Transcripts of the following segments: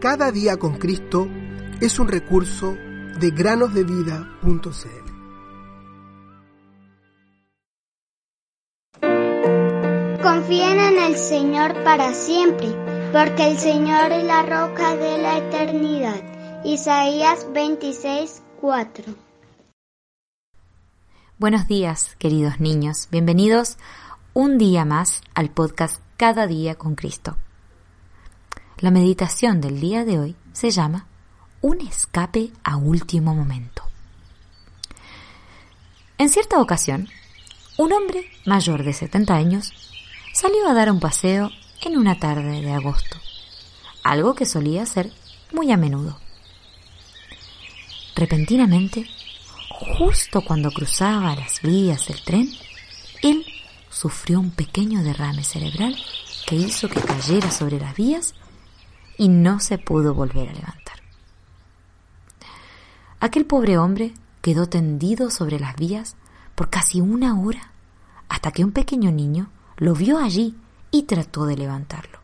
Cada día con Cristo es un recurso de granosdevida.cl. Confíen en el Señor para siempre, porque el Señor es la roca de la eternidad. Isaías 26, 4. Buenos días, queridos niños. Bienvenidos un día más al podcast Cada día con Cristo. La meditación del día de hoy se llama Un escape a último momento. En cierta ocasión, un hombre mayor de 70 años salió a dar un paseo en una tarde de agosto, algo que solía hacer muy a menudo. Repentinamente, justo cuando cruzaba las vías del tren, él sufrió un pequeño derrame cerebral que hizo que cayera sobre las vías y no se pudo volver a levantar. Aquel pobre hombre quedó tendido sobre las vías por casi una hora hasta que un pequeño niño lo vio allí y trató de levantarlo.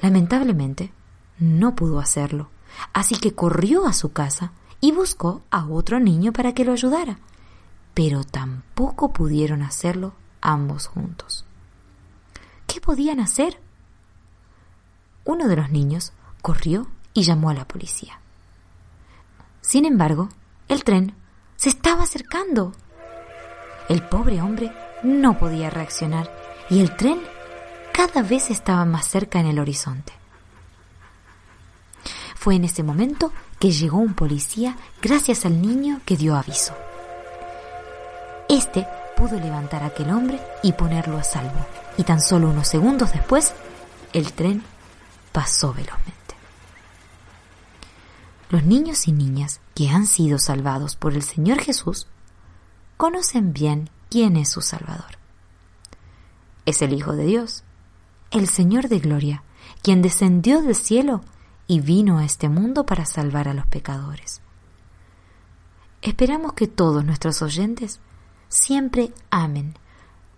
Lamentablemente, no pudo hacerlo, así que corrió a su casa y buscó a otro niño para que lo ayudara, pero tampoco pudieron hacerlo ambos juntos. ¿Qué podían hacer? Uno de los niños corrió y llamó a la policía. Sin embargo, el tren se estaba acercando. El pobre hombre no podía reaccionar y el tren cada vez estaba más cerca en el horizonte. Fue en ese momento que llegó un policía gracias al niño que dio aviso. Este pudo levantar a aquel hombre y ponerlo a salvo, y tan solo unos segundos después, el tren pasó velozmente. Los niños y niñas que han sido salvados por el Señor Jesús conocen bien quién es su Salvador. Es el Hijo de Dios, el Señor de Gloria, quien descendió del cielo y vino a este mundo para salvar a los pecadores. Esperamos que todos nuestros oyentes siempre amen,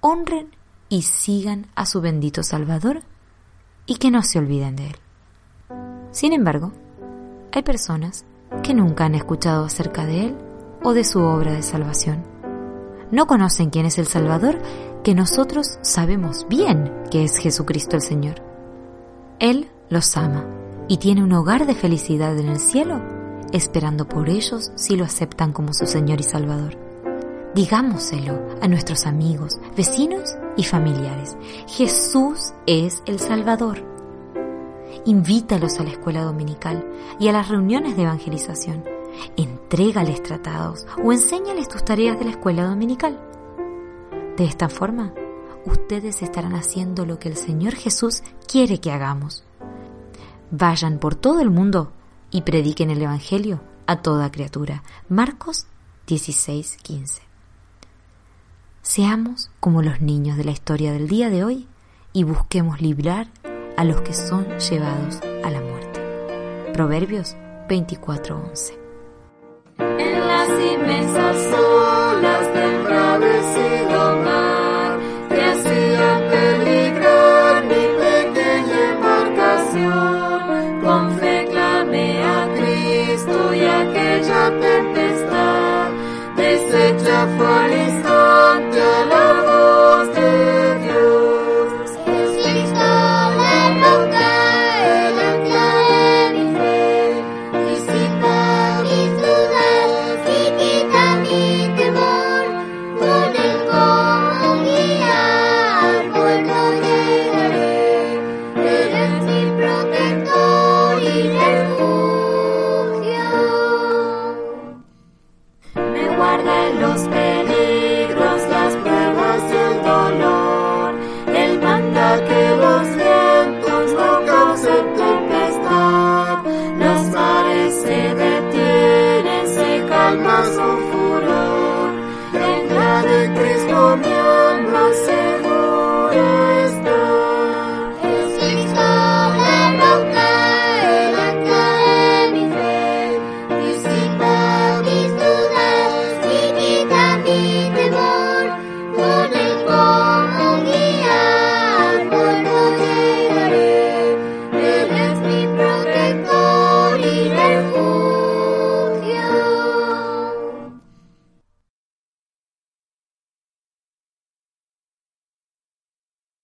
honren y sigan a su bendito Salvador y que no se olviden de Él. Sin embargo, hay personas que nunca han escuchado acerca de Él o de su obra de salvación. No conocen quién es el Salvador, que nosotros sabemos bien que es Jesucristo el Señor. Él los ama y tiene un hogar de felicidad en el cielo, esperando por ellos si lo aceptan como su Señor y Salvador. Digámoselo a nuestros amigos, vecinos y familiares. Jesús es el Salvador. Invítalos a la escuela dominical y a las reuniones de evangelización. Entrégales tratados o enséñales tus tareas de la escuela dominical. De esta forma, ustedes estarán haciendo lo que el Señor Jesús quiere que hagamos Vayan por todo el mundo y prediquen el Evangelio a toda criatura. Marcos 16:15. Seamos como los niños de la historia del día de hoy y busquemos librar a los que son llevados a la muerte. Proverbios 24:11.